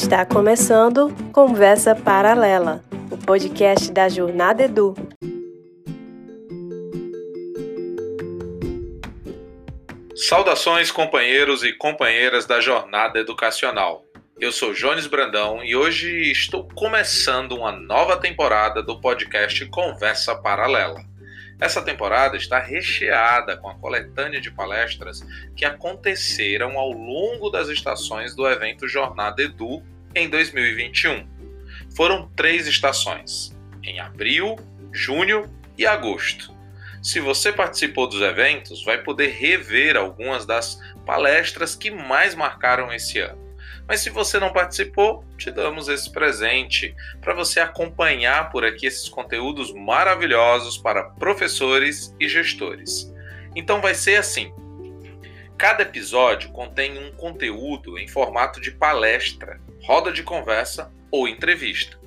Está começando Conversa Paralela, o podcast da Jornada Edu. Saudações, companheiros e companheiras da Jornada Educacional. Eu sou Jones Brandão e hoje estou começando uma nova temporada do podcast Conversa Paralela. Essa temporada está recheada com a coletânea de palestras que aconteceram ao longo das estações do evento Jornada Edu em 2021. Foram três estações, em abril, junho e agosto. Se você participou dos eventos, vai poder rever algumas das palestras que mais marcaram esse ano. Mas se você não participou, te damos esse presente para você acompanhar por aqui esses conteúdos maravilhosos para professores e gestores. Então vai ser assim: cada episódio contém um conteúdo em formato de palestra, roda de conversa ou entrevista.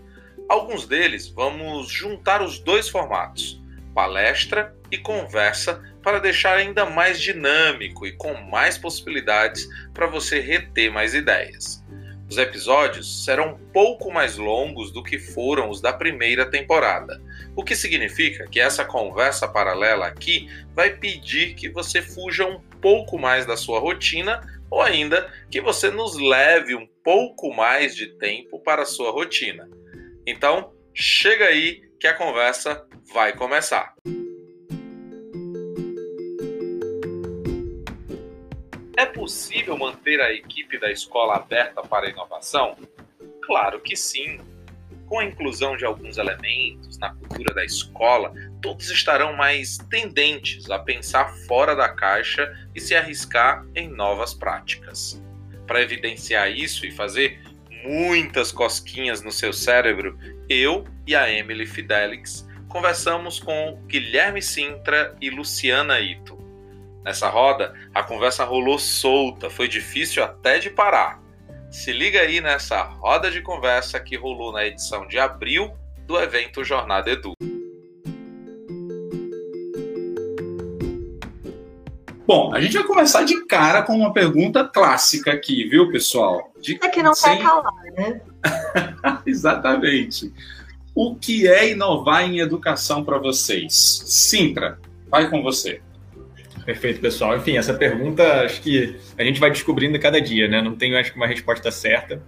Alguns deles vamos juntar os dois formatos, palestra e conversa, para deixar ainda mais dinâmico e com mais possibilidades para você reter mais ideias. Os episódios serão um pouco mais longos do que foram os da primeira temporada, o que significa que essa conversa paralela aqui vai pedir que você fuja um pouco mais da sua rotina ou ainda que você nos leve um pouco mais de tempo para a sua rotina. Então, chega aí que a conversa vai começar. É possível manter a equipe da escola aberta para a inovação? Claro que sim. Com a inclusão de alguns elementos na cultura da escola, todos estarão mais tendentes a pensar fora da caixa e se arriscar em novas práticas. Para evidenciar isso e fazer muitas cosquinhas no seu cérebro, eu e a Emily Fidelix conversamos com Guilherme Sintra e Luciana Ito. Nessa roda, a conversa rolou solta, foi difícil até de parar. Se liga aí nessa roda de conversa que rolou na edição de abril do evento Jornada Edu. Bom, a gente vai começar de cara com uma pergunta clássica aqui, viu, pessoal? De... É que não Sem... quer calar, né? Exatamente. O que é inovar em educação para vocês? Sintra, vai com você. Perfeito, pessoal. Enfim, essa pergunta acho que a gente vai descobrindo cada dia, né? Não tenho, acho que, uma resposta certa.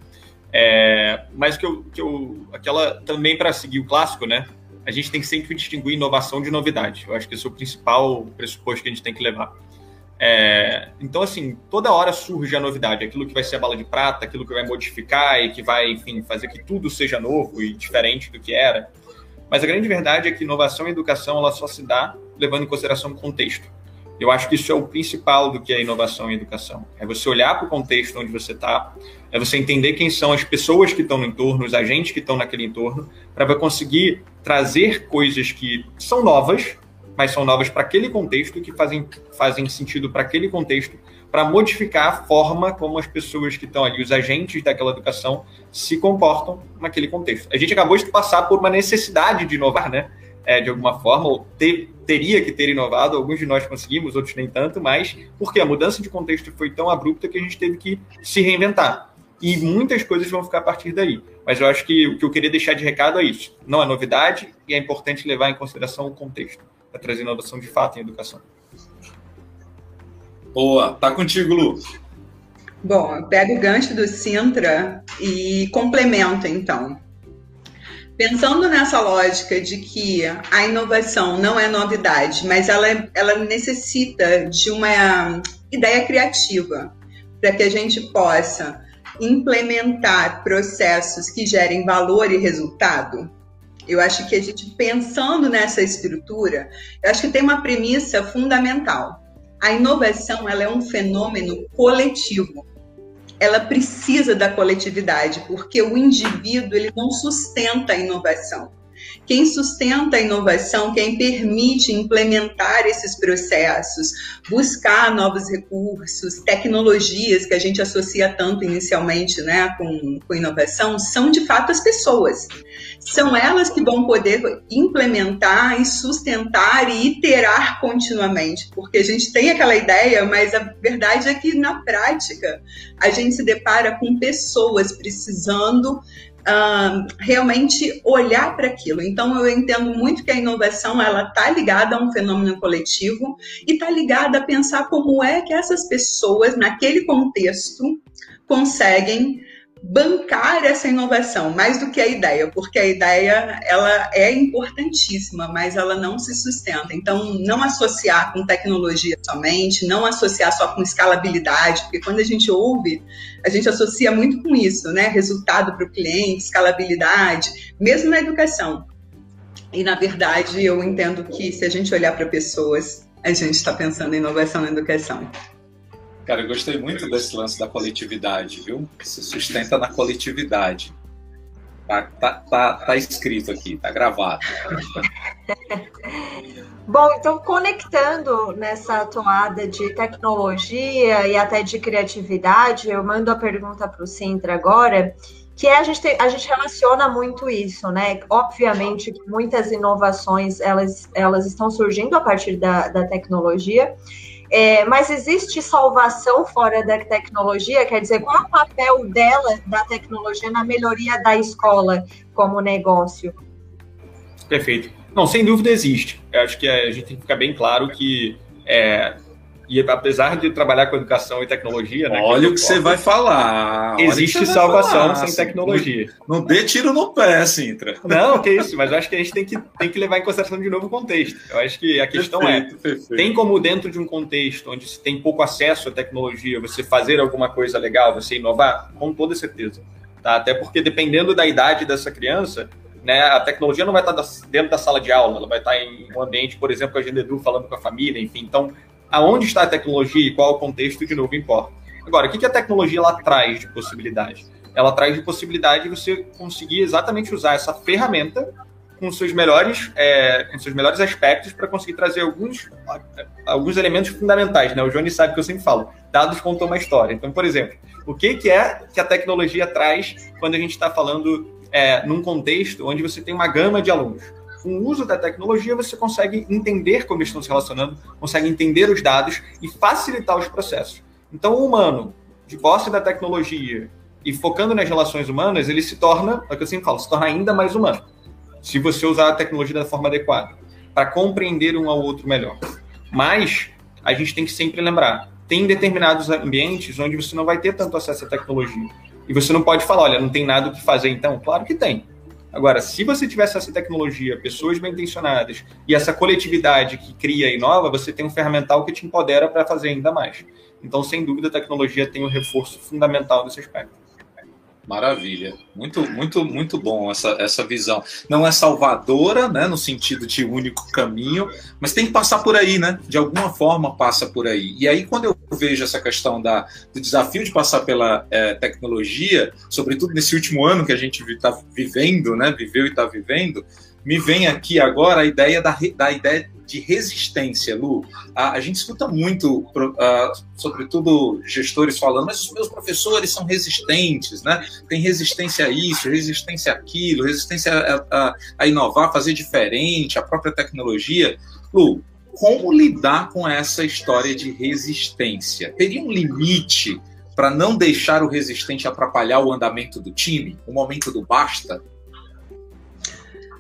É, mas que eu, que eu, aquela também para seguir o clássico, né? A gente tem que sempre distinguir inovação de novidade. Eu acho que esse é o principal pressuposto que a gente tem que levar. É, então, assim, toda hora surge a novidade, aquilo que vai ser a bala de prata, aquilo que vai modificar e que vai, enfim, fazer que tudo seja novo e diferente do que era. Mas a grande verdade é que inovação e educação ela só se dá levando em consideração o contexto. Eu acho que isso é o principal do que é inovação em educação. É você olhar para o contexto onde você está, é você entender quem são as pessoas que estão no entorno, os agentes que estão naquele entorno, para conseguir trazer coisas que são novas, mas são novas para aquele contexto, que fazem, fazem sentido para aquele contexto, para modificar a forma como as pessoas que estão ali, os agentes daquela educação, se comportam naquele contexto. A gente acabou de passar por uma necessidade de inovar, né? é, de alguma forma, ou ter, teria que ter inovado, alguns de nós conseguimos, outros nem tanto, mas porque a mudança de contexto foi tão abrupta que a gente teve que se reinventar. E muitas coisas vão ficar a partir daí. Mas eu acho que o que eu queria deixar de recado é isso. Não é novidade e é importante levar em consideração o contexto para trazer inovação de fato em educação. Boa, tá contigo, Lu. Bom, eu pego o gancho do Sintra e complemento então. Pensando nessa lógica de que a inovação não é novidade, mas ela, ela necessita de uma ideia criativa para que a gente possa implementar processos que gerem valor e resultado. Eu acho que a gente pensando nessa estrutura, eu acho que tem uma premissa fundamental. A inovação ela é um fenômeno coletivo ela precisa da coletividade, porque o indivíduo ele não sustenta a inovação. Quem sustenta a inovação, quem permite implementar esses processos, buscar novos recursos, tecnologias que a gente associa tanto inicialmente né, com, com inovação, são de fato as pessoas. São elas que vão poder implementar e sustentar e iterar continuamente, porque a gente tem aquela ideia, mas a verdade é que na prática a gente se depara com pessoas precisando Uh, realmente olhar para aquilo. Então eu entendo muito que a inovação ela está ligada a um fenômeno coletivo e está ligada a pensar como é que essas pessoas naquele contexto conseguem bancar essa inovação mais do que a ideia, porque a ideia ela é importantíssima, mas ela não se sustenta. Então, não associar com tecnologia somente, não associar só com escalabilidade, porque quando a gente ouve, a gente associa muito com isso, né? Resultado para o cliente, escalabilidade, mesmo na educação. E na verdade, eu entendo que se a gente olhar para pessoas, a gente está pensando em inovação na educação. Cara, eu gostei muito desse lance da coletividade, viu? Se sustenta na coletividade. Tá, tá, tá, tá escrito aqui, tá gravado. Bom, então conectando nessa toada de tecnologia e até de criatividade, eu mando a pergunta para o Sintra agora, que é a gente, a gente relaciona muito isso, né? Obviamente que muitas inovações elas, elas estão surgindo a partir da, da tecnologia, é, mas existe salvação fora da tecnologia? Quer dizer, qual é o papel dela, da tecnologia, na melhoria da escola como negócio? Perfeito. Não, sem dúvida existe. Eu acho que a gente tem que ficar bem claro que é, e apesar de trabalhar com educação e tecnologia, né, olha o que você vai falar. Existe salvação falar, sem tecnologia. Não, não dê tiro no pé, Sintra. Não, que isso, mas eu acho que a gente tem que, tem que levar em consideração de novo o contexto. Eu acho que a questão é, perfeito, é: perfeito. tem como dentro de um contexto onde se tem pouco acesso à tecnologia, você fazer alguma coisa legal, você inovar? Com toda certeza. Tá? Até porque dependendo da idade dessa criança, né, a tecnologia não vai estar dentro da sala de aula, ela vai estar em um ambiente, por exemplo, com a Agenda Edu falando com a família, enfim. Então, aonde está a tecnologia e qual o contexto, de novo, importa. Agora, o que a tecnologia ela traz de possibilidade? Ela traz de possibilidade você conseguir exatamente usar essa ferramenta com seus melhores, é, com seus melhores aspectos para conseguir trazer alguns, alguns elementos fundamentais. Né? O Johnny sabe que eu sempre falo, dados contam uma história. Então, por exemplo, o que, que é que a tecnologia traz quando a gente está falando é, num contexto onde você tem uma gama de alunos? Com o uso da tecnologia, você consegue entender como estão se relacionando, consegue entender os dados e facilitar os processos. Então, o humano, de posse da tecnologia e focando nas relações humanas, ele se torna, é o que eu sempre falo, se torna ainda mais humano. Se você usar a tecnologia da forma adequada, para compreender um ao outro melhor. Mas, a gente tem que sempre lembrar, tem determinados ambientes onde você não vai ter tanto acesso à tecnologia. E você não pode falar, olha, não tem nada o que fazer então. Claro que tem. Agora, se você tivesse essa tecnologia, pessoas bem intencionadas e essa coletividade que cria e inova, você tem um ferramental que te empodera para fazer ainda mais. Então, sem dúvida, a tecnologia tem um reforço fundamental nesse aspecto. Maravilha. Muito, muito, muito bom essa, essa visão. Não é salvadora, né, no sentido de único caminho, mas tem que passar por aí, né? De alguma forma passa por aí. E aí, quando eu vejo essa questão da, do desafio de passar pela é, tecnologia, sobretudo nesse último ano que a gente está vivendo, né? Viveu e está vivendo, me vem aqui agora a ideia da, da ideia de resistência, Lu. A, a gente escuta muito, uh, sobretudo gestores falando, mas os meus professores são resistentes, né? Tem resistência a isso, resistência àquilo, resistência a, a, a inovar, fazer diferente, a própria tecnologia. Lu, como lidar com essa história de resistência? Teria um limite para não deixar o resistente atrapalhar o andamento do time? O momento do basta?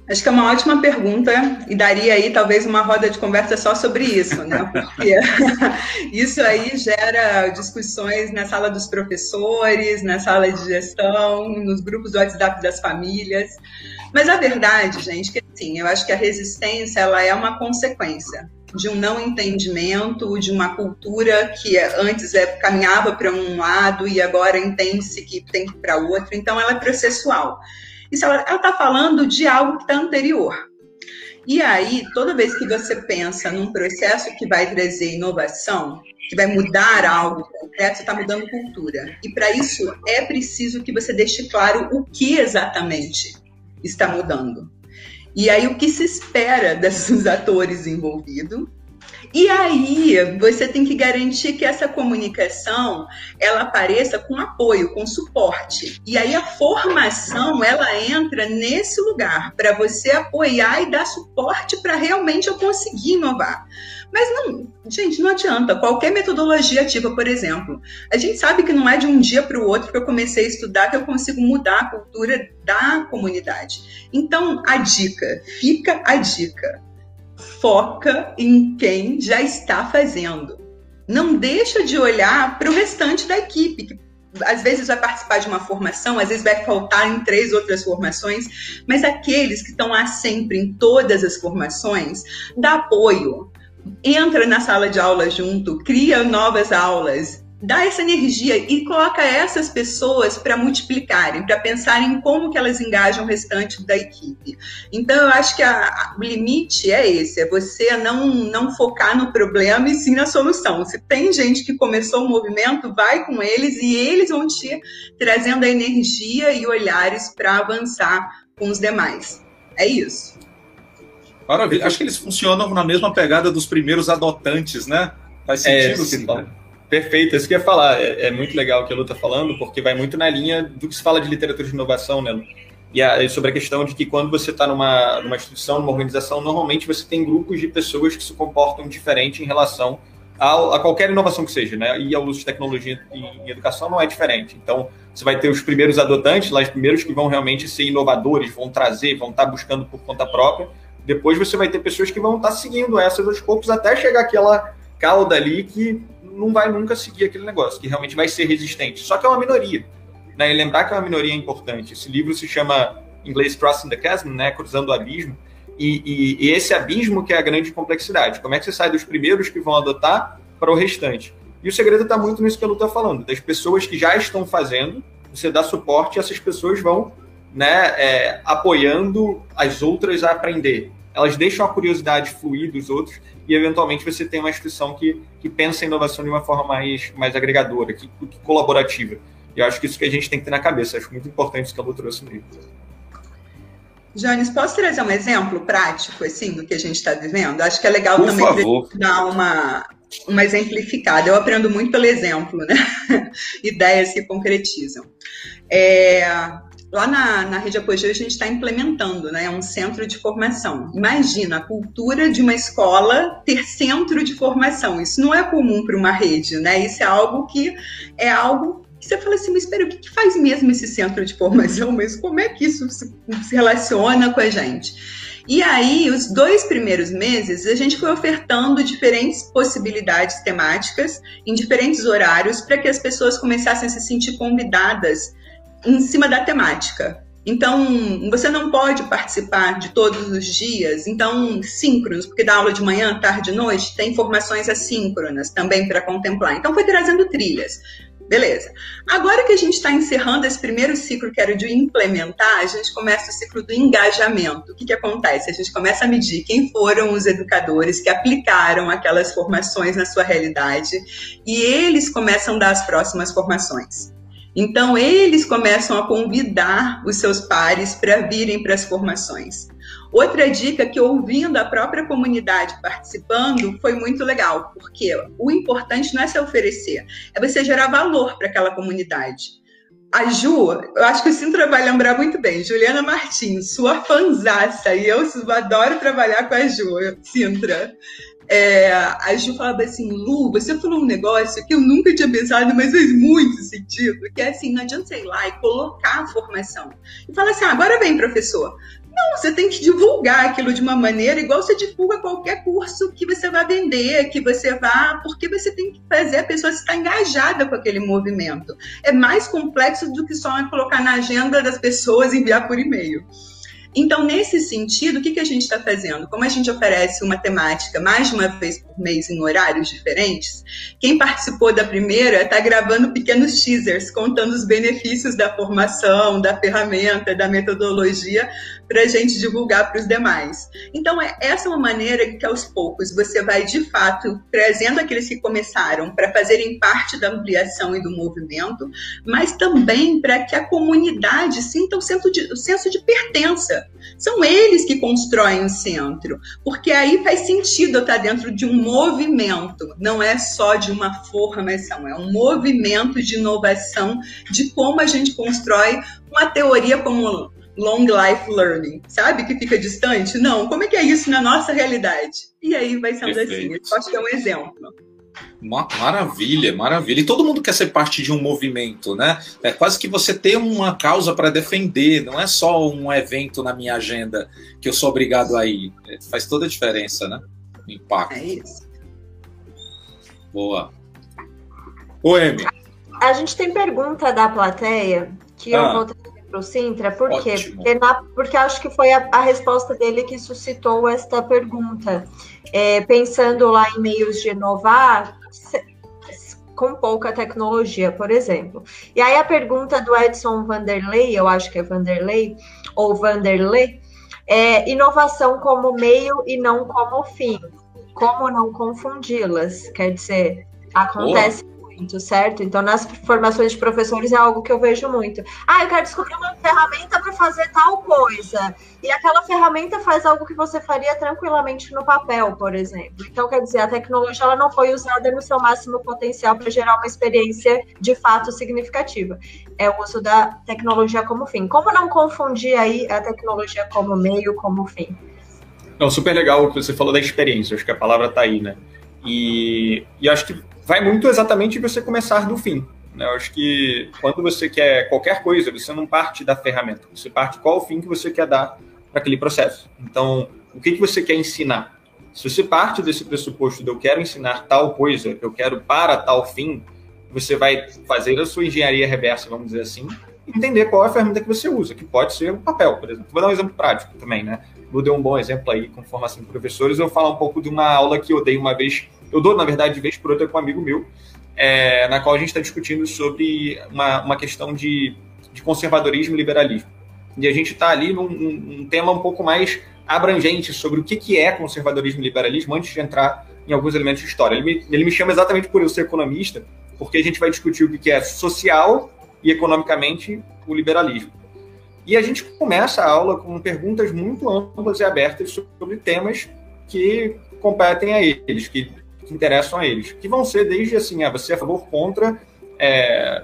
Acho que é uma ótima pergunta e daria aí talvez uma roda de conversa só sobre isso, né? Porque isso aí gera discussões na sala dos professores, na sala de gestão, nos grupos do WhatsApp das famílias. Mas a verdade, gente, que sim, eu acho que a resistência ela é uma consequência de um não entendimento, de uma cultura que antes é, caminhava para um lado e agora entende-se que tem que ir para outro. Então, ela é processual. Isso ela está falando de algo que está anterior. E aí, toda vez que você pensa num processo que vai trazer inovação, que vai mudar algo concreto, você está mudando cultura. E para isso é preciso que você deixe claro o que exatamente está mudando. E aí o que se espera desses atores envolvidos e aí, você tem que garantir que essa comunicação ela apareça com apoio, com suporte. E aí a formação ela entra nesse lugar para você apoiar e dar suporte para realmente eu conseguir inovar. Mas não, gente, não adianta. Qualquer metodologia ativa, por exemplo, a gente sabe que não é de um dia para o outro que eu comecei a estudar que eu consigo mudar a cultura da comunidade. Então, a dica, fica a dica foca em quem já está fazendo. Não deixa de olhar para o restante da equipe, que às vezes vai participar de uma formação, às vezes vai faltar em três outras formações, mas aqueles que estão lá sempre em todas as formações, dá apoio. Entra na sala de aula junto, cria novas aulas, dá essa energia e coloca essas pessoas para multiplicarem, para pensarem como que elas engajam o restante da equipe. Então eu acho que a, a, o limite é esse, é você não não focar no problema e sim na solução. Se tem gente que começou o movimento, vai com eles e eles vão te trazendo a energia e olhares para avançar com os demais. É isso. Maravilha. Acho que eles funcionam na mesma pegada dos primeiros adotantes, né? Faz sentido, é, sim. Perfeito, isso que eu ia falar. É, é, muito legal o que a Lu está falando, porque vai muito na linha do que se fala de literatura de inovação, né? E a, sobre a questão de que quando você está numa, numa instituição, numa organização, normalmente você tem grupos de pessoas que se comportam diferente em relação a, a qualquer inovação que seja, né? E ao uso de tecnologia em, em, educação não é diferente. Então, você vai ter os primeiros adotantes, lá os primeiros que vão realmente ser inovadores, vão trazer, vão estar tá buscando por conta própria. Depois você vai ter pessoas que vão estar tá seguindo essas aos poucos até chegar aquela cauda ali que não vai nunca seguir aquele negócio, que realmente vai ser resistente. Só que é uma minoria. Né? E lembrar que é uma minoria é importante. Esse livro se chama, em inglês, Crossing the Chasm, né? Cruzando o Abismo. E, e, e, esse abismo que é a grande complexidade. Como é que você sai dos primeiros que vão adotar para o restante? E o segredo está muito nisso que a Lu está falando, das pessoas que já estão fazendo, você dá suporte e essas pessoas vão né, é, apoiando as outras a aprender. Elas deixam a curiosidade fluir dos outros e eventualmente você tem uma instituição que, que pensa a inovação de uma forma mais, mais agregadora, que, que colaborativa. E eu acho que isso que a gente tem que ter na cabeça. Acho muito importante isso que a Lu trouxe livro. Jones, posso trazer um exemplo prático assim do que a gente está vivendo? Acho que é legal Por também favor. dar uma, uma exemplificada. Eu aprendo muito pelo exemplo, né? Ideias que concretizam. É, Lá na, na Rede Apogeu a gente está implementando, né? É um centro de formação. Imagina a cultura de uma escola ter centro de formação. Isso não é comum para uma rede, né? Isso é algo que é algo que você fala assim, mas espera, o que, que faz mesmo esse centro de formação? Mas como é que isso se, se relaciona com a gente? E aí, os dois primeiros meses, a gente foi ofertando diferentes possibilidades temáticas em diferentes horários para que as pessoas começassem a se sentir convidadas em cima da temática. Então, você não pode participar de todos os dias, então, síncronos, porque dá aula de manhã, tarde e noite, tem formações assíncronas também para contemplar. Então, foi trazendo trilhas. Beleza. Agora que a gente está encerrando esse primeiro ciclo, que era de implementar, a gente começa o ciclo do engajamento. O que, que acontece? A gente começa a medir quem foram os educadores que aplicaram aquelas formações na sua realidade e eles começam a dar as próximas formações. Então, eles começam a convidar os seus pares para virem para as formações. Outra dica que, ouvindo a própria comunidade participando, foi muito legal, porque o importante não é se oferecer, é você gerar valor para aquela comunidade. A Ju, eu acho que o Sintra vai lembrar muito bem, Juliana Martins, sua fanzaça, e eu adoro trabalhar com a Ju, Sintra. É, a Ju falava assim, Lu, você falou um negócio que eu nunca tinha pensado, mas fez muito sentido, que é assim, não adianta você ir lá e colocar a formação. E falar assim, ah, agora vem, professor. Não, você tem que divulgar aquilo de uma maneira igual você divulga qualquer curso que você vai vender, que você vá, porque você tem que fazer a pessoa estar engajada com aquele movimento. É mais complexo do que só colocar na agenda das pessoas e enviar por e-mail. Então, nesse sentido, o que, que a gente está fazendo? Como a gente oferece uma temática mais de uma vez por mês em horários diferentes. Quem participou da primeira está gravando pequenos teasers contando os benefícios da formação, da ferramenta, da metodologia para a gente divulgar para os demais. Então, é, essa é uma maneira que aos poucos você vai de fato trazendo aqueles que começaram para fazerem parte da ampliação e do movimento, mas também para que a comunidade sinta o senso de, o senso de pertença. São eles que constroem o centro, porque aí faz sentido estar dentro de um movimento, não é só de uma formação, é um movimento de inovação de como a gente constrói uma teoria como long life learning, sabe? Que fica distante. Não, como é que é isso na nossa realidade? E aí vai sendo assim. Perfeito. assim. Eu acho que é um exemplo. Maravilha, maravilha. E todo mundo quer ser parte de um movimento, né? É quase que você ter uma causa para defender, não é só um evento na minha agenda que eu sou obrigado a ir. É, faz toda a diferença, né? O impacto. É isso. Boa. O M. A gente tem pergunta da plateia que ah. eu vou para o Sintra, por quê? Porque, na, porque acho que foi a, a resposta dele que suscitou esta pergunta é, pensando lá em meios de inovar com pouca tecnologia, por exemplo. E aí a pergunta do Edson Vanderlei, eu acho que é Vanderlei, ou Vanderlei, é inovação como meio e não como fim. Como não confundi-las? Quer dizer, acontece muito, certo? Então, nas formações de professores é algo que eu vejo muito. Ah, eu quero descobrir uma ferramenta para fazer tal coisa. E aquela ferramenta faz algo que você faria tranquilamente no papel, por exemplo. Então, quer dizer, a tecnologia ela não foi usada no seu máximo potencial para gerar uma experiência de fato significativa. É o uso da tecnologia como fim. Como não confundir aí a tecnologia como meio, como fim? Não, super legal o que você falou da experiência. Acho que a palavra está aí, né? E, e acho que vai muito exatamente você começar do fim. Né? Eu acho que quando você quer qualquer coisa, você não parte da ferramenta, você parte qual o fim que você quer dar para aquele processo. Então, o que, que você quer ensinar? Se você parte desse pressuposto de eu quero ensinar tal coisa, eu quero para tal fim, você vai fazer a sua engenharia reversa, vamos dizer assim, entender qual é a ferramenta que você usa, que pode ser o papel, por exemplo. Vou dar um exemplo prático também, né? Vou dar um bom exemplo aí com formação de professores. Eu vou falar um pouco de uma aula que eu dei uma vez eu dou, na verdade, de vez por outra com um amigo meu, é, na qual a gente está discutindo sobre uma, uma questão de, de conservadorismo e liberalismo. E a gente está ali num, num, tema um pouco mais abrangente sobre o que, que é conservadorismo e liberalismo antes de entrar em alguns elementos de história. Ele me, ele me chama exatamente por eu ser economista, porque a gente vai discutir o que, que é social e economicamente o liberalismo. E a gente começa a aula com perguntas muito amplas e abertas sobre temas que competem a eles, que que interessam a eles, que vão ser desde assim, ah, você é a favor contra é,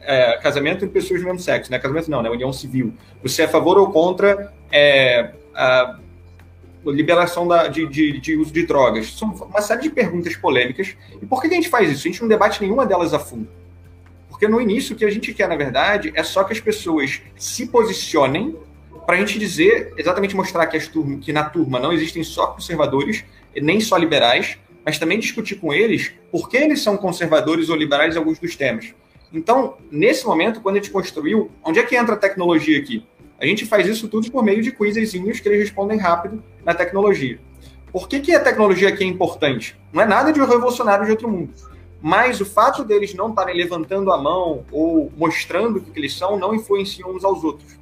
é, casamento entre pessoas do mesmo sexo, né? Casamento não, né? União civil. Você é a favor ou contra é, a liberação da, de, de, de, uso de drogas? São uma série de perguntas polêmicas. E por que a gente faz isso? A gente não debate nenhuma delas a fundo. Porque no início o que a gente quer, na verdade, é só que as pessoas se posicionem para a gente dizer, exatamente mostrar que, turma, que na turma não existem só conservadores, nem só liberais, mas também discutir com eles por que eles são conservadores ou liberais em alguns dos temas. Então, nesse momento, quando a gente construiu, onde é que entra a tecnologia aqui? A gente faz isso tudo por meio de quizezinhos que eles respondem rápido na tecnologia. Por que, que a tecnologia aqui é importante? Não é nada de revolucionário de outro mundo. Mas o fato deles não estarem levantando a mão ou mostrando o que eles são não influenciam uns aos outros.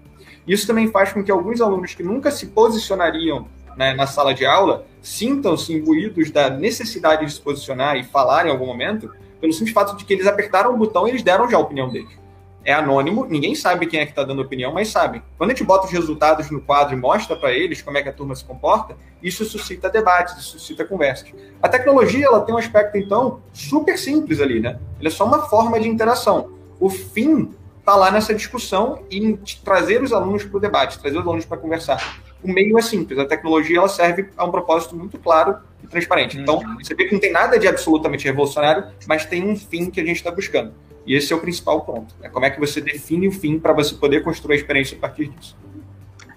Isso também faz com que alguns alunos que nunca se posicionariam né, na sala de aula sintam-se imbuídos da necessidade de se posicionar e falar em algum momento, pelo simples fato de que eles apertaram o botão e eles deram já a opinião deles. É anônimo, ninguém sabe quem é que está dando opinião, mas sabe. Quando a gente bota os resultados no quadro e mostra para eles como é que a turma se comporta, isso suscita debates, isso suscita conversas. A tecnologia ela tem um aspecto, então, super simples ali, né? Ela é só uma forma de interação. O fim está lá nessa discussão e trazer os alunos para o debate, trazer os alunos para conversar o meio é simples, a tecnologia ela serve a um propósito muito claro e transparente. Então, uhum. você vê que não tem nada de absolutamente revolucionário, mas tem um fim que a gente está buscando. E esse é o principal ponto. É como é que você define o fim para você poder construir a experiência a partir disso.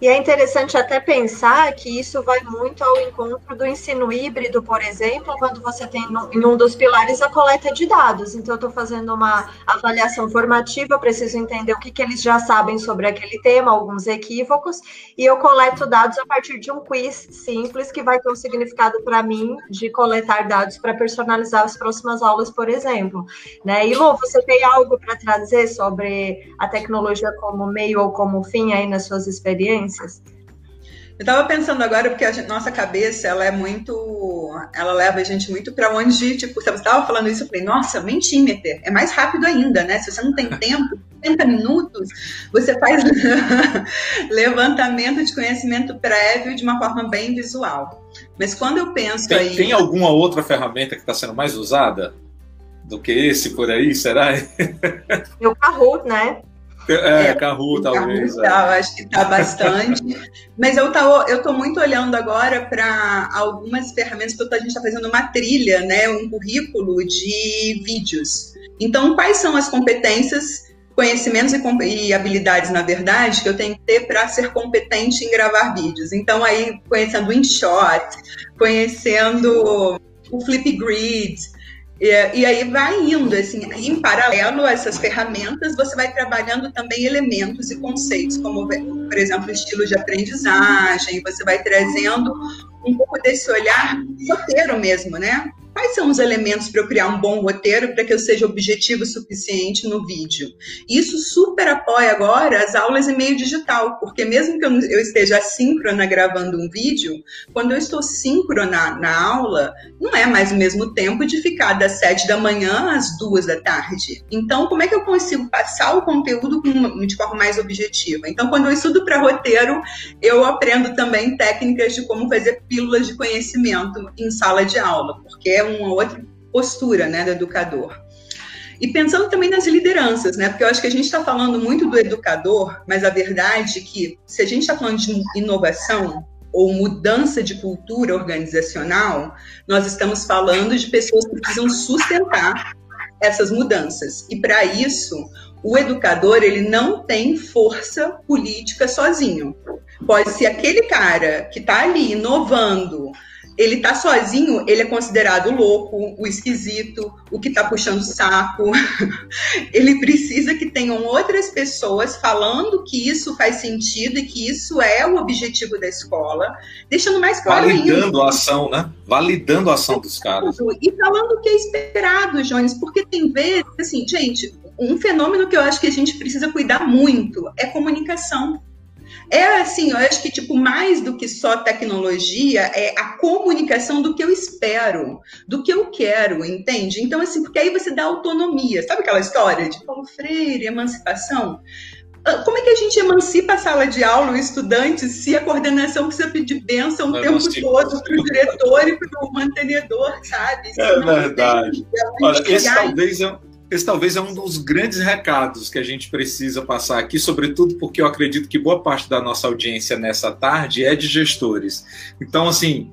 E é interessante até pensar que isso vai muito ao encontro do ensino híbrido, por exemplo, quando você tem no, em um dos pilares a coleta de dados. Então, eu estou fazendo uma avaliação formativa, preciso entender o que, que eles já sabem sobre aquele tema, alguns equívocos, e eu coleto dados a partir de um quiz simples que vai ter um significado para mim de coletar dados para personalizar as próximas aulas, por exemplo. Né? E Lu, você tem algo para trazer sobre a tecnologia como meio ou como fim aí nas suas experiências? Eu estava pensando agora, porque a gente, nossa cabeça, ela é muito. Ela leva a gente muito para onde, tipo, você estava falando isso, eu falei, nossa, Mentimeter, é mais rápido ainda, né? Se você não tem tempo, 30 minutos, você faz levantamento de conhecimento prévio de uma forma bem visual. Mas quando eu penso tem, aí. Tem alguma outra ferramenta que está sendo mais usada do que esse por aí, será? O Kahoot, né? É, é Kahoot, talvez. Tá, acho que está bastante. Mas eu tô muito olhando agora para algumas ferramentas, porque a gente está fazendo uma trilha, né, um currículo de vídeos. Então, quais são as competências, conhecimentos e, e habilidades, na verdade, que eu tenho que ter para ser competente em gravar vídeos? Então, aí, conhecendo o InShot, conhecendo o Flipgrid, e, e, aí vai indo, assim, em paralelo a essas ferramentas, você vai trabalhando também elementos e conceitos, como, por exemplo, estilo de aprendizagem, você vai trazendo um pouco desse olhar roteiro mesmo, né? Quais são os elementos para eu criar um bom roteiro para que eu seja objetivo suficiente no vídeo? Isso super apoia agora as aulas em meio digital, porque mesmo que eu esteja síncrona gravando um vídeo, quando eu estou síncrona na aula, não é mais o mesmo tempo de ficar das sete da manhã às duas da tarde. Então, como é que eu consigo passar o conteúdo de forma mais objetiva? Então, quando eu estudo para roteiro, eu aprendo também técnicas de como fazer pílulas de conhecimento em sala de aula, porque é uma outra postura né, do educador. E pensando também nas lideranças, né? Porque eu acho que a gente está falando muito do educador, mas a verdade é que se a gente está falando de inovação ou mudança de cultura organizacional, nós estamos falando de pessoas que precisam sustentar essas mudanças. E para isso, o educador ele não tem força política sozinho. Pode ser aquele cara que está ali inovando, ele tá sozinho, ele é considerado louco, o esquisito, o que tá puxando o saco. ele precisa que tenham outras pessoas falando que isso faz sentido e que isso é o objetivo da escola, deixando mais claro Validando ainda. a ação, né? Validando a ação dos caras. E falando o que é esperado, Jones, porque tem vezes, assim, gente, um fenômeno que eu acho que a gente precisa cuidar muito é comunicação. É assim, eu acho que tipo mais do que só tecnologia é a comunicação do que eu espero, do que eu quero, entende? Então assim, porque aí você dá autonomia. Sabe aquela história de Paulo Freire, emancipação? Ah, como é que a gente emancipa a sala de aula, o estudante, se a coordenação precisa pedir bênção o tempo todo para o diretor e para o mantenedor, sabe? é verdade. Olha, esse talvez é, esse talvez é um dos grandes recados que a gente precisa passar aqui, sobretudo porque eu acredito que boa parte da nossa audiência nessa tarde é de gestores. Então, assim,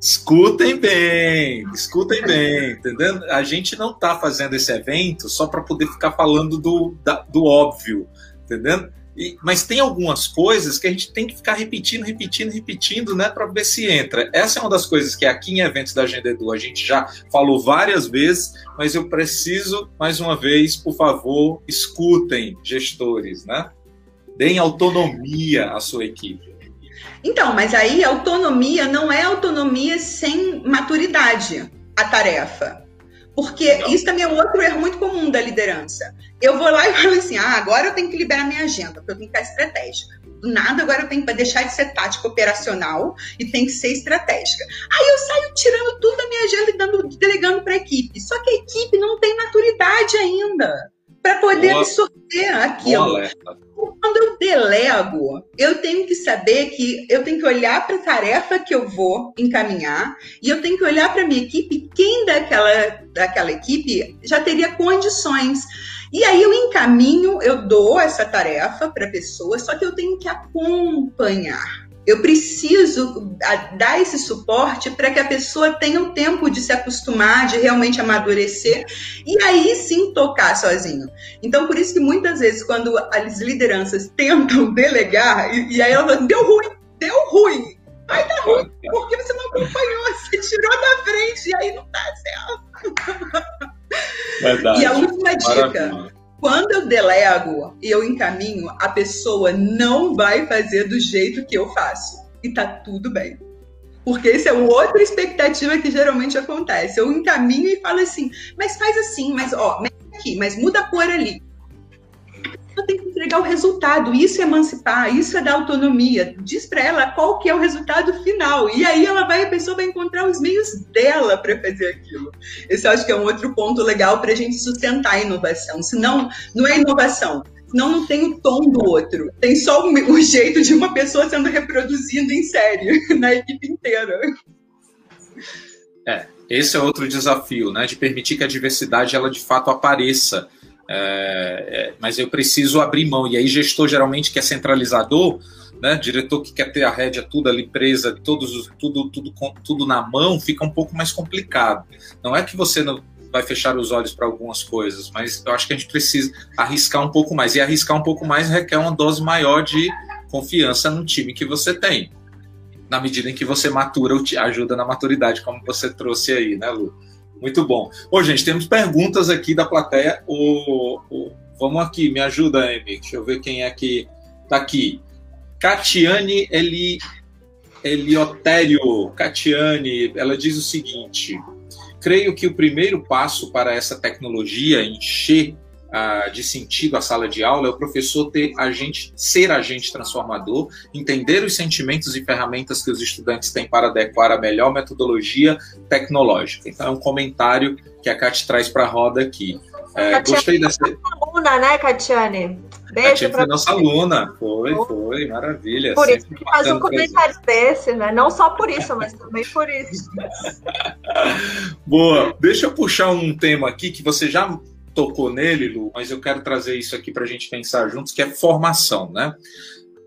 escutem bem, escutem bem, entendeu? A gente não está fazendo esse evento só para poder ficar falando do, da, do óbvio, entendeu? E, mas tem algumas coisas que a gente tem que ficar repetindo, repetindo, repetindo, né, para ver se entra. Essa é uma das coisas que aqui em eventos da Agenda Edu a gente já falou várias vezes, mas eu preciso, mais uma vez, por favor, escutem, gestores, né? Deem autonomia à sua equipe. Então, mas aí autonomia não é autonomia sem maturidade a tarefa. Porque Legal. isso também é outro erro muito comum da liderança. Eu vou lá e falo assim: ah, agora eu tenho que liberar minha agenda, porque eu tenho que estar estratégica. Do nada, agora eu tenho que deixar de ser tática operacional e tem que ser estratégica. Aí eu saio tirando tudo da minha agenda e dando, delegando para a equipe. Só que a equipe não tem maturidade ainda para poder Boa. absorver aquilo. Quando eu delego, eu tenho que saber que eu tenho que olhar para a tarefa que eu vou encaminhar e eu tenho que olhar para a minha equipe, quem daquela, daquela equipe já teria condições. E aí eu encaminho, eu dou essa tarefa para a pessoa, só que eu tenho que acompanhar. Eu preciso dar esse suporte para que a pessoa tenha o tempo de se acostumar, de realmente amadurecer e aí sim tocar sozinho. Então, por isso que muitas vezes, quando as lideranças tentam delegar, e, e aí ela fala, deu ruim, deu ruim. Vai dar ruim, porque você não acompanhou, você tirou da frente e aí não tá certo. Verdade. E a última dica. Maravilha quando eu delego e eu encaminho, a pessoa não vai fazer do jeito que eu faço. E tá tudo bem. Porque esse é outra expectativa que geralmente acontece. Eu encaminho e falo assim, mas faz assim, mas ó, aqui, mas muda a cor ali pessoa tem que entregar o resultado. Isso é emancipar, isso é dar autonomia. Diz para ela qual que é o resultado final. E aí ela vai, a pessoa vai encontrar os meios dela para fazer aquilo. Esse eu acho que é um outro ponto legal para a gente sustentar a inovação. Senão, não é inovação. Senão não tem o tom do outro. Tem só o, o jeito de uma pessoa sendo reproduzido em série na equipe inteira. É, esse é outro desafio, né? De permitir que a diversidade ela de fato apareça é, é, mas eu preciso abrir mão. E aí, gestor geralmente que é centralizador, né, diretor que quer ter a rédea tudo ali presa, todos, tudo, tudo, tudo na mão, fica um pouco mais complicado. Não é que você não vai fechar os olhos para algumas coisas, mas eu acho que a gente precisa arriscar um pouco mais. E arriscar um pouco mais requer uma dose maior de confiança no time que você tem. Na medida em que você matura, ajuda na maturidade, como você trouxe aí, né, Lu? Muito bom. Ô, gente, temos perguntas aqui da plateia. O, o, vamos aqui, me ajuda, Amy. Deixa eu ver quem é que tá aqui. Catiane Eli, Eliotério. Catiane, ela diz o seguinte: creio que o primeiro passo para essa tecnologia encher de sentido a sala de aula é o professor ter agente, ser agente transformador, entender os sentimentos e ferramentas que os estudantes têm para adequar a melhor metodologia tecnológica. Então, é um comentário que a Cati traz para a roda aqui. É, gostei dessa. aluna, né, Catiane? Beijo para nossa aluna. Foi, foi, maravilha. Por isso que faz um comentário desse, né? Não só por isso, mas também por isso. Boa. Deixa eu puxar um tema aqui que você já tocou nele, Lu, mas eu quero trazer isso aqui para a gente pensar juntos, que é formação, né?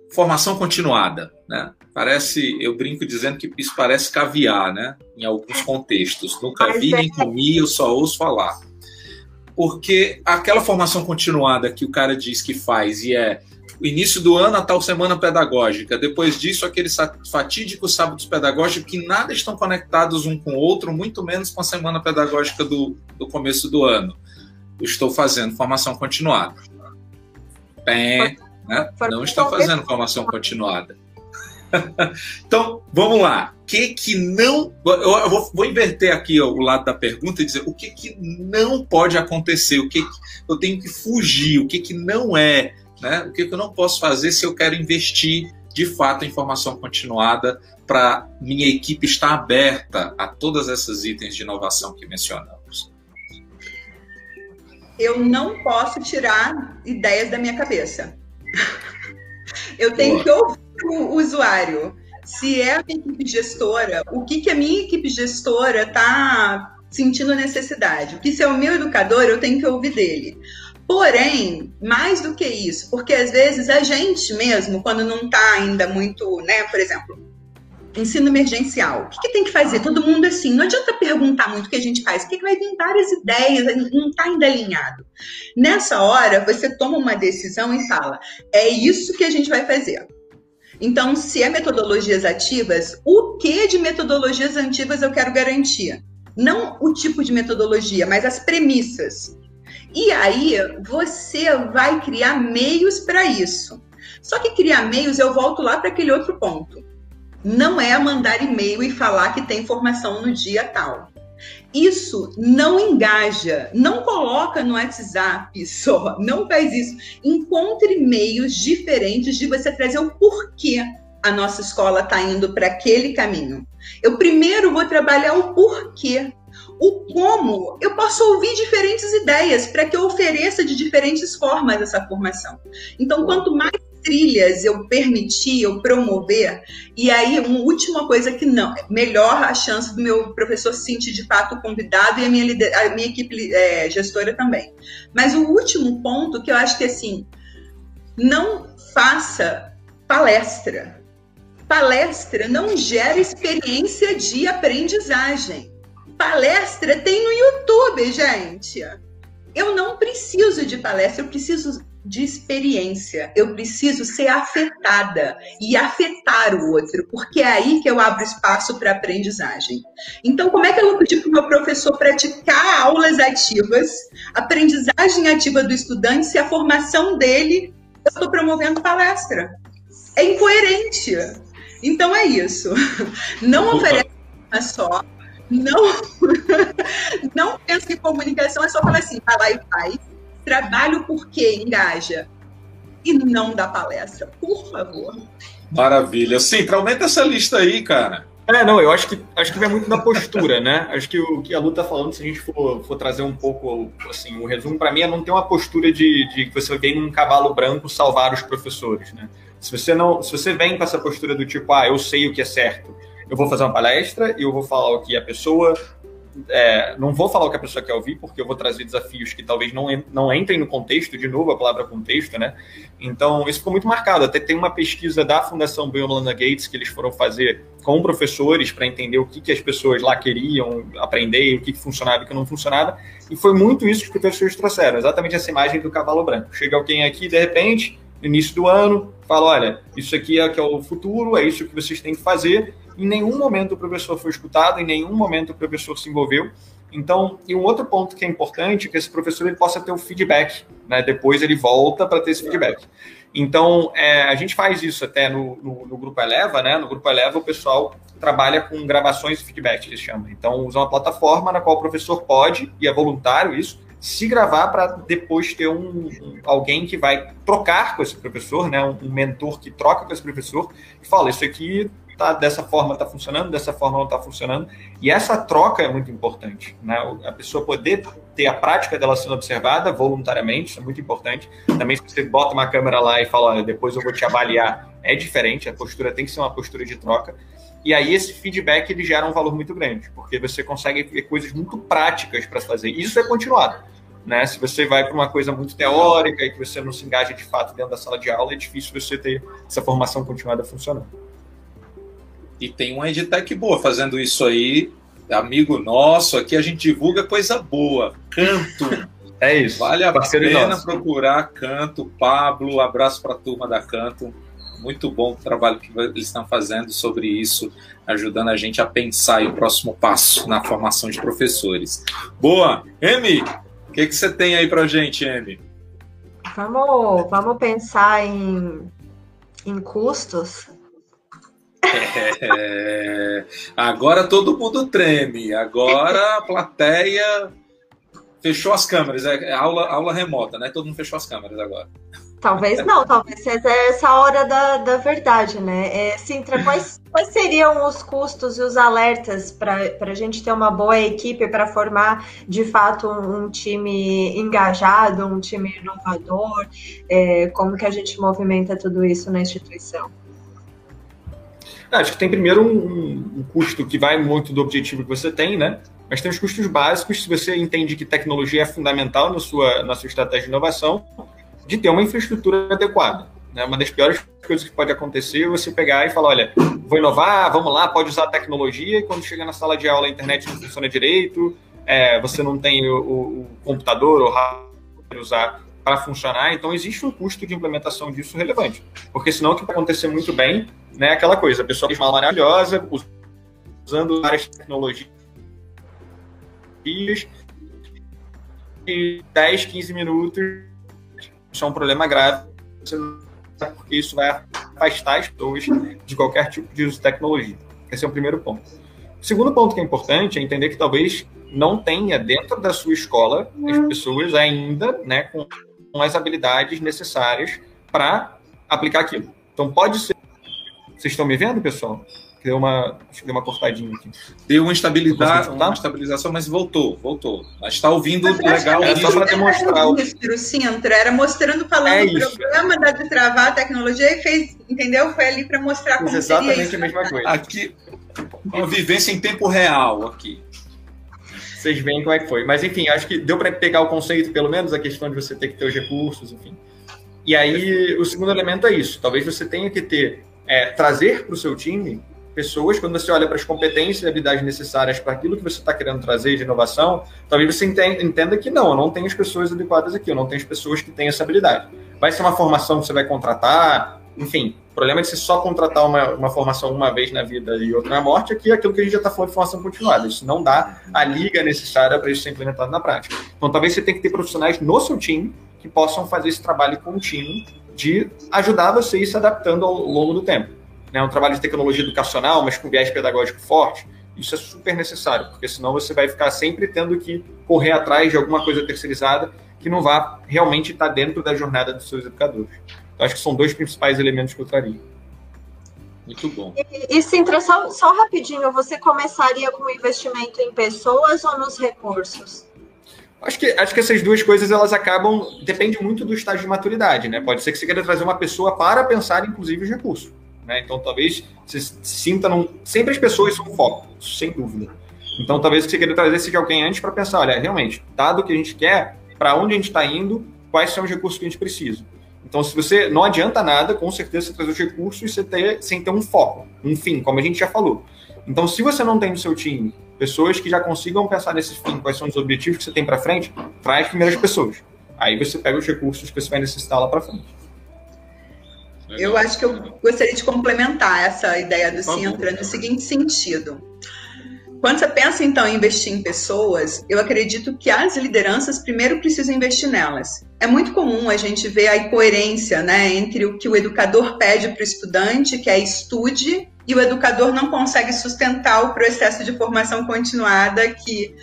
Formação continuada, né? Parece, eu brinco dizendo que isso parece caviar, né? Em alguns contextos. Nunca vi nem comi, eu só ouço falar. Porque aquela formação continuada que o cara diz que faz e é o início do ano, a tal semana pedagógica. Depois disso, aquele fatídico sábados pedagógicos que nada estão conectados um com o outro, muito menos com a semana pedagógica do, do começo do ano estou fazendo formação continuada. Pé, né? Não estou fazendo formação continuada. então, vamos lá. O que que não. Eu vou, vou, inverter aqui ó, o lado da pergunta e dizer o que que não pode acontecer, o que, que eu tenho que fugir, o que que não é, né? O que, que eu não posso fazer se eu quero investir de fato em formação continuada para minha equipe estar aberta a todas essas itens de inovação que mencionamos eu não posso tirar ideias da minha cabeça. eu tenho que ouvir o usuário. Se é a minha equipe gestora, o que, que a minha equipe gestora está sentindo necessidade? O que se é o meu educador, eu tenho que ouvir dele. Porém, mais do que isso, porque às vezes a gente mesmo, quando não está ainda muito, né, por exemplo, ensino emergencial. O que, que, tem que fazer? Todo mundo assim. Não adianta perguntar muito o que a gente faz, porque vai vir várias ideias, não está ainda alinhado. Nessa hora, você toma uma decisão e fala: é isso que a gente vai fazer. Então, se é metodologias ativas, o que de metodologias ativas eu quero garantir? Não o tipo de metodologia, mas as premissas. E aí, você vai criar meios para isso. Só que criar meios, eu volto lá para aquele outro ponto não é mandar e-mail e falar que tem formação no dia tal. Isso não engaja, não coloca no WhatsApp só, não faz isso. Encontre meios diferentes de você trazer o porquê a nossa escola está indo para aquele caminho. Eu primeiro vou trabalhar o porquê. O como eu posso ouvir diferentes ideias para que eu ofereça de diferentes formas essa formação. Então, quanto mais trilhas eu permitir, eu promover, e aí uma última coisa que não, melhor a chance do meu professor se sentir de fato convidado e a minha, a minha equipe é, gestora também. Mas o último ponto que eu acho que assim, não faça palestra. palestra não gera experiência de aprendizagem. Palestra tem no YouTube, gente. Eu não preciso de palestra, eu preciso de experiência. Eu preciso ser afetada e afetar o outro, porque é aí que eu abro espaço para aprendizagem. Então, como é que eu vou pedir para o meu professor praticar aulas ativas, aprendizagem ativa do estudante, se a formação dele eu estou promovendo palestra? É incoerente. Então é isso. Não oferece uma só. Não, não pensa que comunicação é só falar assim, vai lá e faz trabalho porque engaja e não dá palestra, por favor. Maravilha. Sim, aumenta essa lista aí, cara. É, não, eu acho que acho que vai muito da postura, né? Acho que o que a Lu tá falando, se a gente for, for trazer um pouco, assim, o um resumo para mim é não ter uma postura de, de que você vem num cavalo branco salvar os professores, né? Se você não, se você vem com essa postura do tipo, ah, eu sei o que é certo, eu vou fazer uma palestra e eu vou falar o que a pessoa é, não vou falar o que a pessoa quer ouvir, porque eu vou trazer desafios que talvez não, não entrem no contexto, de novo a palavra contexto, né? Então, isso ficou muito marcado. Até tem uma pesquisa da Fundação Bill Melinda Gates que eles foram fazer com professores para entender o que, que as pessoas lá queriam aprender, o que, que funcionava e o que não funcionava. E foi muito isso que os professores trouxeram, exatamente essa imagem do cavalo branco. Chega alguém aqui, de repente, no início do ano, fala: olha, isso aqui é que é o futuro, é isso que vocês têm que fazer em nenhum momento o professor foi escutado, em nenhum momento o professor se envolveu. Então, e um outro ponto que é importante é que esse professor ele possa ter o feedback, né? Depois ele volta para ter esse feedback. Então, é, a gente faz isso até no, no, no, Grupo Eleva, né? No Grupo Eleva, o pessoal trabalha com gravações de feedback, eles chamam. Então, usa uma plataforma na qual o professor pode, e é voluntário isso, se gravar para depois ter um, um, alguém que vai trocar com esse professor, né? Um, um mentor que troca com esse professor e fala: Isso aqui tá, dessa forma está funcionando, dessa forma não está funcionando. E essa troca é muito importante. Né? A pessoa poder ter a prática dela sendo observada voluntariamente, isso é muito importante. Também se você bota uma câmera lá e fala, depois eu vou te avaliar, é diferente, a postura tem que ser uma postura de troca. E aí esse feedback ele gera um valor muito grande, porque você consegue ver coisas muito práticas para fazer. Isso é continuado. Né? Se você vai para uma coisa muito teórica e que você não se engaja de fato dentro da sala de aula, é difícil você ter essa formação continuada funcionando. E tem uma edtech boa fazendo isso aí. Amigo nosso, aqui a gente divulga coisa boa. Canto. É isso. Vale a pena nosso. procurar Canto. Pablo, abraço para a turma da Canto. Muito bom o trabalho que eles estão fazendo sobre isso, ajudando a gente a pensar o próximo passo na formação de professores. Boa! Emi, o que, que você tem aí para gente, Emi? Vamos, vamos pensar em, em custos é, agora todo mundo treme. Agora a plateia fechou as câmeras. É, é aula, aula remota, né? Todo mundo fechou as câmeras agora. Talvez não, talvez seja essa hora da, da verdade, né? É, Sintra, quais, quais seriam os custos e os alertas para a gente ter uma boa equipe para formar de fato um, um, time engajado, um time inovador? É, como que a gente movimenta tudo isso na instituição? Ah, acho que tem primeiro um, um, custo que vai muito do objetivo que você tem, né? Mas tem os custos básicos, se você entende que tecnologia é fundamental na sua, na sua estratégia de inovação, de ter uma infraestrutura adequada. Né? Uma das piores coisas que pode acontecer é você pegar e falar, olha, vou inovar, vamos lá, pode usar a tecnologia, e quando chega na sala de aula a internet não funciona direito, é, você não tem o, o computador ou hardware usar para funcionar, então existe um custo de implementação disso relevante. Porque senão o que vai acontecer muito bem né, aquela coisa, a pessoa fez uma maravilhosa, usando várias tecnologias, e 10, 15 minutos, isso é um problema grave, porque isso vai afastar as pessoas de qualquer tipo de uso de tecnologia. Esse é o primeiro ponto. O segundo ponto que é importante é entender que talvez não tenha dentro da sua escola as pessoas ainda né, com as habilidades necessárias para aplicar aquilo. Então, pode ser. Vocês estão me vendo, pessoal? Deu uma, acho que deu uma cortadinha aqui. Deu uma estabilidade, uma estabilização, mas voltou, voltou. Mas está ouvindo mas legal. Era só para demonstrar. O Sintra era mostrando, falando é o programa da travar a tecnologia e fez, entendeu? Foi ali para mostrar como Exatamente isso. a mesma coisa. Aqui, uma vivência em tempo real aqui vocês veem como é que foi. Mas, enfim, acho que deu para pegar o conceito, pelo menos, a questão de você ter que ter os recursos, enfim. E aí, o segundo elemento é isso. Talvez você tenha que ter é, trazer para o seu time pessoas, quando você olha para as competências e habilidades necessárias para aquilo que você está querendo trazer de inovação, talvez você entenda que não, eu não tenho as pessoas adequadas aqui, eu não tenho as pessoas que têm essa habilidade. Vai ser uma formação que você vai contratar, enfim, problema é de você só contratar uma, uma formação uma vez na vida e outra na morte, é aquilo que a gente já está falando de formação continuada. Isso não dá a liga necessária para isso ser implementado na prática. Então, talvez você tenha que ter profissionais no seu time que possam fazer esse trabalho contínuo de ajudar você a ir se adaptando ao longo do tempo. É um trabalho de tecnologia educacional, mas com viés pedagógico forte. Isso é super necessário, porque senão você vai ficar sempre tendo que correr atrás de alguma coisa terceirizada que não vá realmente estar dentro da jornada dos seus educadores. Eu acho que são dois principais elementos que eu traria. Muito bom. E, e Sintra, só, só rapidinho, você começaria com investimento em pessoas ou nos recursos? Acho que, acho que essas duas coisas elas acabam. Depende muito do estágio de maturidade, né? Pode ser que você queira trazer uma pessoa para pensar, inclusive, os recursos. Né? Então, talvez você sinta. Num... Sempre as pessoas são foco, sem dúvida. Então, talvez você queira trazer seja alguém antes para pensar: olha, realmente, dado o que a gente quer, para onde a gente está indo, quais são os recursos que a gente precisa. Então, se você não adianta nada, com certeza você trazer os recursos e você ter, sem ter um foco, um fim, como a gente já falou. Então, se você não tem no seu time pessoas que já consigam pensar nesse fim, quais são os objetivos que você tem para frente, traz primeiras pessoas. Aí você pega os recursos que você vai necessitar lá para frente. Eu acho que eu gostaria de complementar essa ideia do Sintra no seguinte sentido. Quando você pensa, então, em investir em pessoas, eu acredito que as lideranças primeiro precisam investir nelas. É muito comum a gente ver a incoerência né, entre o que o educador pede para o estudante, que é estude, e o educador não consegue sustentar o processo de formação continuada que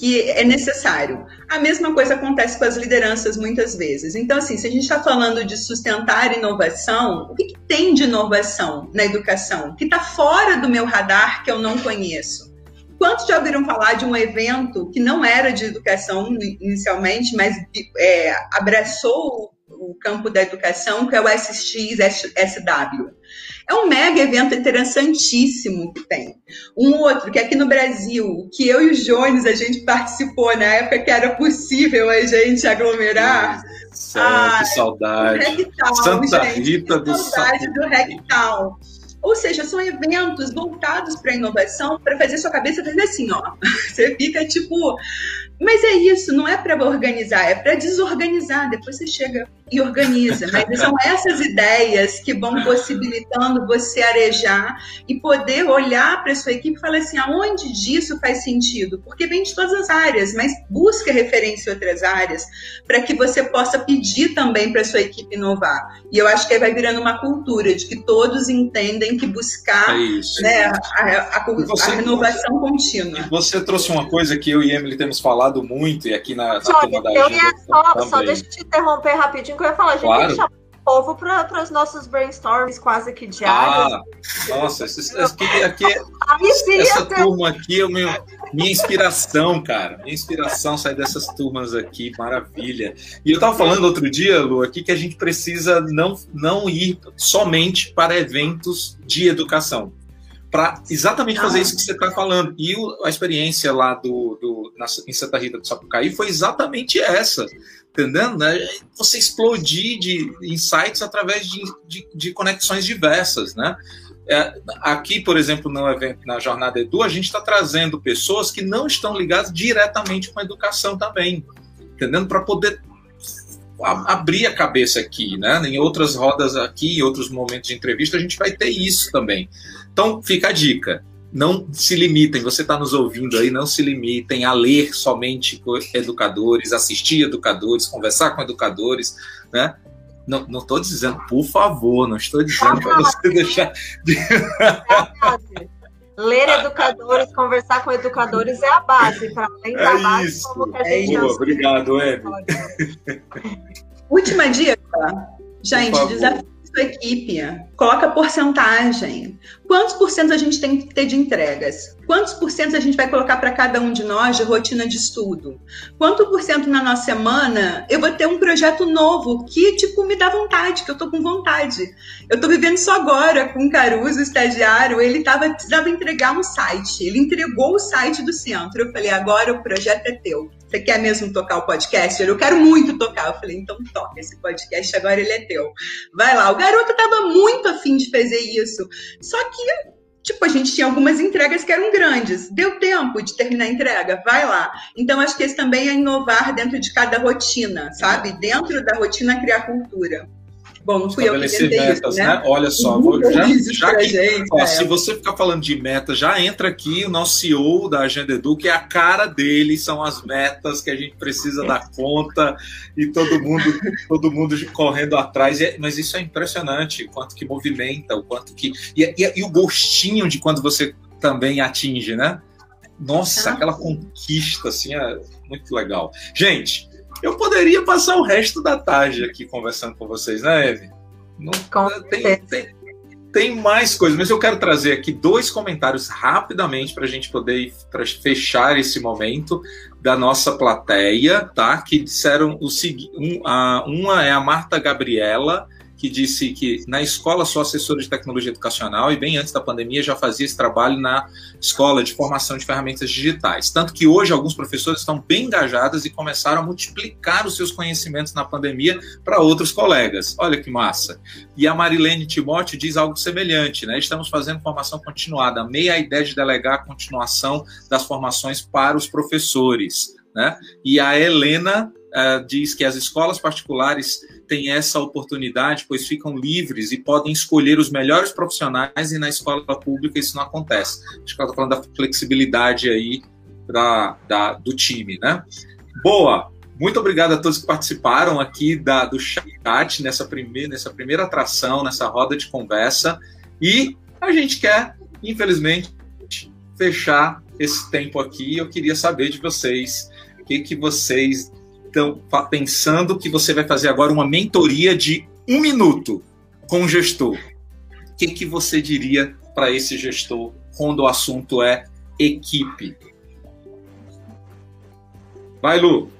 que é necessário. A mesma coisa acontece com as lideranças muitas vezes. Então, assim, se a gente está falando de sustentar inovação, o que, que, tem de inovação na educação? Que está fora do meu radar que eu não conheço? Quantos já ouviram falar de um evento que não era de educação inicialmente, mas é, abraçou o campo da educação, que é o SX-SW? É um mega evento interessantíssimo que tem. Um outro, que aqui no Brasil, que eu e o Jones, a gente participou na época que era possível a gente aglomerar. Céu, ah, que saudade. Rectal, Santa gente, Rita do saudade do Rectal. Ou seja, são eventos voltados para a inovação, para fazer sua cabeça fazer assim, ó. Você fica tipo. Mas é isso, não é para organizar, é para desorganizar. Depois você chega e organiza. Mas são essas ideias que vão possibilitando você arejar e poder olhar para a sua equipe e falar assim: aonde disso faz sentido? Porque vem de todas as áreas, mas busca referência em outras áreas para que você possa pedir também para a sua equipe inovar. E eu acho que aí vai virando uma cultura de que todos entendem que buscar é né, a, a, a, você, a, renovação contínua. Você trouxe uma coisa que eu e Emily temos falado muito, e aqui na, na turma da Eu ia só, só deixa eu te interromper rapidinho que eu ia falar, a gente claro. tem que chamar o povo para os nossos brainstorms quase que diários. Ah, nossa, esse, aqui, aqui, essa turma aqui é meu, minha inspiração, cara. Minha inspiração sai dessas turmas aqui, maravilha. E eu estava falando outro dia, Lu, aqui que a gente precisa não, não ir somente para eventos de educação para exatamente fazer isso que você está falando. E o, a experiência lá do, do na, em Santa Rita do Sapucaí foi exatamente essa entendendo? Né? Você explodir de insights através de, de, de conexões diversas, né? É, aqui, por exemplo, no evento, na Jornada Edu, a gente está trazendo pessoas que não estão ligadas diretamente com a educação também, entendendo? Para poder a, abrir a cabeça aqui, né? Em outras rodas aqui, em outros momentos de entrevista, a gente vai ter isso também. Então, fica a dica não se limitem, você está nos ouvindo aí, não se limitem a ler somente educadores, assistir educadores, conversar com educadores, né? Não estou dizendo, por favor, não estou dizendo para você deixar de... Ler educadores, conversar com educadores é a base, para além da é base, isso. como que a gente é Boa, Obrigado, Eve. Última dica. Gente, desafio sua equipe, coloca porcentagem. Quantos por cento a gente tem que ter de entregas? Quantos por cento a gente vai colocar para cada um de nós de rotina de estudo? Quanto por cento na nossa semana eu vou ter um projeto novo que, tipo, me dá vontade, que eu tô com vontade. Eu tô vivendo isso agora com o Caruso, o estagiário, ele tava, precisava entregar um site. Ele entregou o site do centro. Eu falei, agora o projeto é teu Você quer mesmo tocar o podcast? Eu quero muito tocar. Eu falei, então toca esse podcast, agora ele é teu. Vai lá. O garoto tava muito afim de fazer isso. Só que, tipo, a gente tinha algumas entregas que eram grandes. Deu tempo de terminar a entrega? Vai lá. Então, acho que esse também é inovar dentro de cada rotina, sabe? Dentro da rotina, criar cultura. Bom, não fui eu que inventei metas, isso, né? né? Olha só, vou, já, já que, gente, ó, é. se você ficar falando de metas, já entra aqui o nosso CEO da Agenda Edu, que é a cara dele, são as metas que a gente precisa dar conta e todo mundo, todo mundo correndo atrás. E- Mas isso é impressionante, o quanto que movimenta, o quanto que. E, e- e o gostinho de quando você também atinge, né? Nossa, Ah. aquela conquista, assim, é muito legal. Gente, eu poderia passar o resto da tarde aqui conversando com vocês, né, Eve? Não, Com tem, tem, tem mais coisas, mas eu quero trazer aqui dois comentários rapidamente para a gente poder fechar esse momento da nossa plateia, tá? Que disseram o seguinte: um, uma é a Marta Gabriela, que disse que na escola sou assessora de tecnologia educacional e bem antes da pandemia já fazia esse trabalho na escola de formação de ferramentas digitais. Tanto que hoje alguns professores estão bem engajados e começaram a multiplicar os seus conhecimentos na pandemia para outros colegas. Olha que massa. E a Marilene Timóteo diz algo semelhante, né? Estamos fazendo formação continuada. Amei a ideia de delegar a continuação das formações para os professores, né? E a Helena eh, diz que as escolas particulares têm essa oportunidade, pois ficam livres e podem escolher os melhores profissionais, e na escola pública isso não acontece. Acho que ela está falando da flexibilidade aí da, do time, né? Boa! Muito obrigado a todos que participaram aqui da, do chat nessa primeira, nessa primeira atração, nessa roda de conversa. E a gente quer, infelizmente, fechar esse tempo aqui. Eu queria saber de vocês o que, que vocês estão fa- pensando que você vai fazer agora uma mentoria de um minuto com o gestor. O que, que você diria para esse gestor quando o assunto é equipe? Vai, Lu.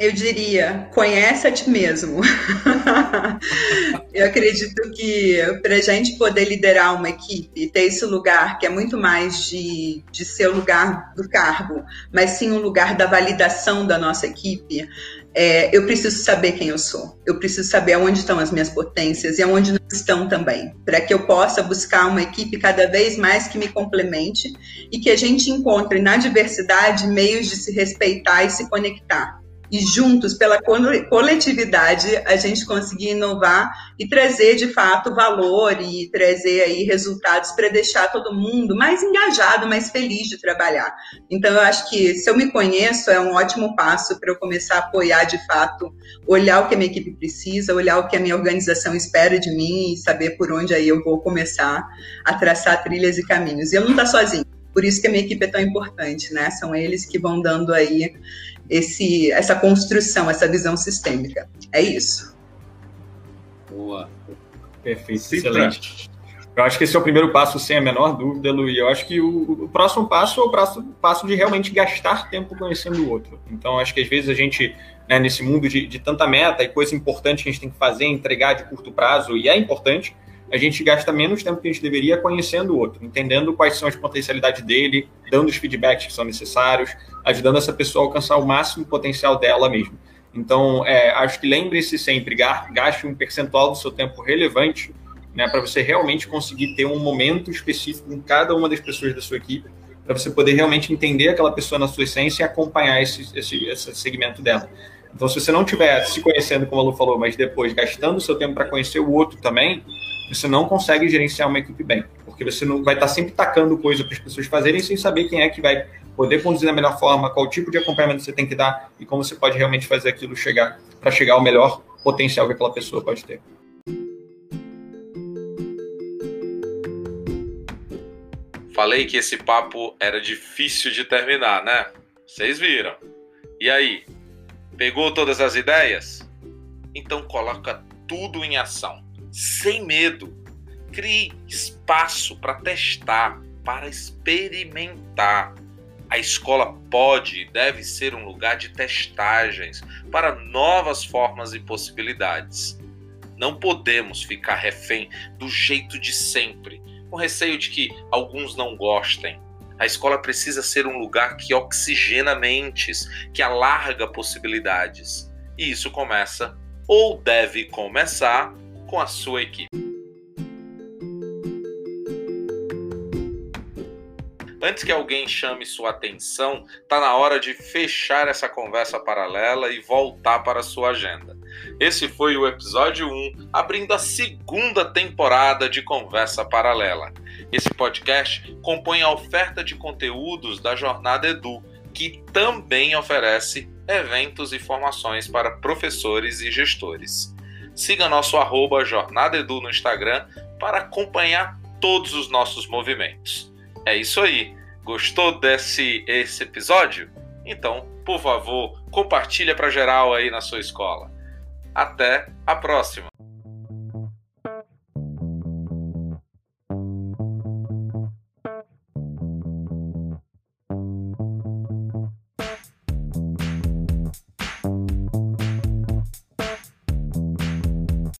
Eu diria, conhece a ti mesmo. eu acredito que para a gente poder liderar uma equipe, ter esse lugar que é muito mais de, de ser o lugar do cargo, mas sim o lugar da validação da nossa equipe, é, eu preciso saber quem eu sou. Eu preciso saber onde estão as minhas potências e aonde não estão também, para que eu possa buscar uma equipe cada vez mais que me complemente e que a gente encontre na diversidade meios de se respeitar e se conectar e juntos, pela cole- coletividade, a gente conseguir inovar e trazer de fato valor e trazer aí resultados para deixar todo mundo mais engajado, mais feliz de trabalhar. Então, eu acho que se eu me conheço, é um ótimo passo para eu começar a apoiar de fato, olhar o que a minha equipe precisa, olhar o que a minha organização espera de mim e saber por onde aí eu vou começar a traçar trilhas e caminhos. E eu não estou sozinho. Por isso que a minha equipe é tão importante, né? São eles que vão dando aí esse, essa construção, essa visão sistêmica. É isso. Boa. Perfeito, excelente. Eu acho que esse é o primeiro passo, sem a menor dúvida, Lu. E eu acho que o, o próximo passo é o passo, passo de realmente gastar tempo conhecendo o outro. Então, acho que às vezes a gente, né, nesse mundo de, de tanta meta e coisa importante que a gente tem que fazer, entregar de curto prazo, e é importante, a gente gasta menos tempo que a gente deveria conhecendo o outro, entendendo quais são as potencialidades dele, dando os feedbacks que são necessários, ajudando essa pessoa a alcançar o máximo potencial dela mesmo. Então, é, acho que lembre-se sempre, ga- gaste um percentual do seu tempo relevante né, para você realmente conseguir ter um momento específico com cada uma das pessoas da sua equipe, para você poder realmente entender aquela pessoa na sua essência e acompanhar esse, esse, esse segmento dela. Então, se você não estiver se conhecendo, como a Lu falou, mas depois gastando o seu tempo para conhecer o outro também, você não consegue gerenciar uma equipe bem, porque você não vai estar sempre tacando coisa para as pessoas fazerem sem saber quem é que vai poder conduzir da melhor forma, qual tipo de acompanhamento você tem que dar e como você pode realmente fazer aquilo chegar para chegar ao melhor potencial que aquela pessoa pode ter. Falei que esse papo era difícil de terminar, né? Vocês viram. E aí? Pegou todas as ideias? Então coloca tudo em ação, sem medo. Crie espaço para testar, para experimentar. A escola pode e deve ser um lugar de testagens para novas formas e possibilidades. Não podemos ficar refém do jeito de sempre, com receio de que alguns não gostem. A escola precisa ser um lugar que oxigena mentes, que alarga possibilidades. E isso começa, ou deve começar, com a sua equipe. Antes que alguém chame sua atenção, está na hora de fechar essa conversa paralela e voltar para a sua agenda. Esse foi o episódio 1, abrindo a segunda temporada de Conversa Paralela. Esse podcast compõe a oferta de conteúdos da Jornada Edu, que também oferece eventos e formações para professores e gestores. Siga nosso arroba Jornada Edu no Instagram para acompanhar todos os nossos movimentos. É isso aí. Gostou desse esse episódio? Então, por favor, compartilha para geral aí na sua escola. Até a próxima!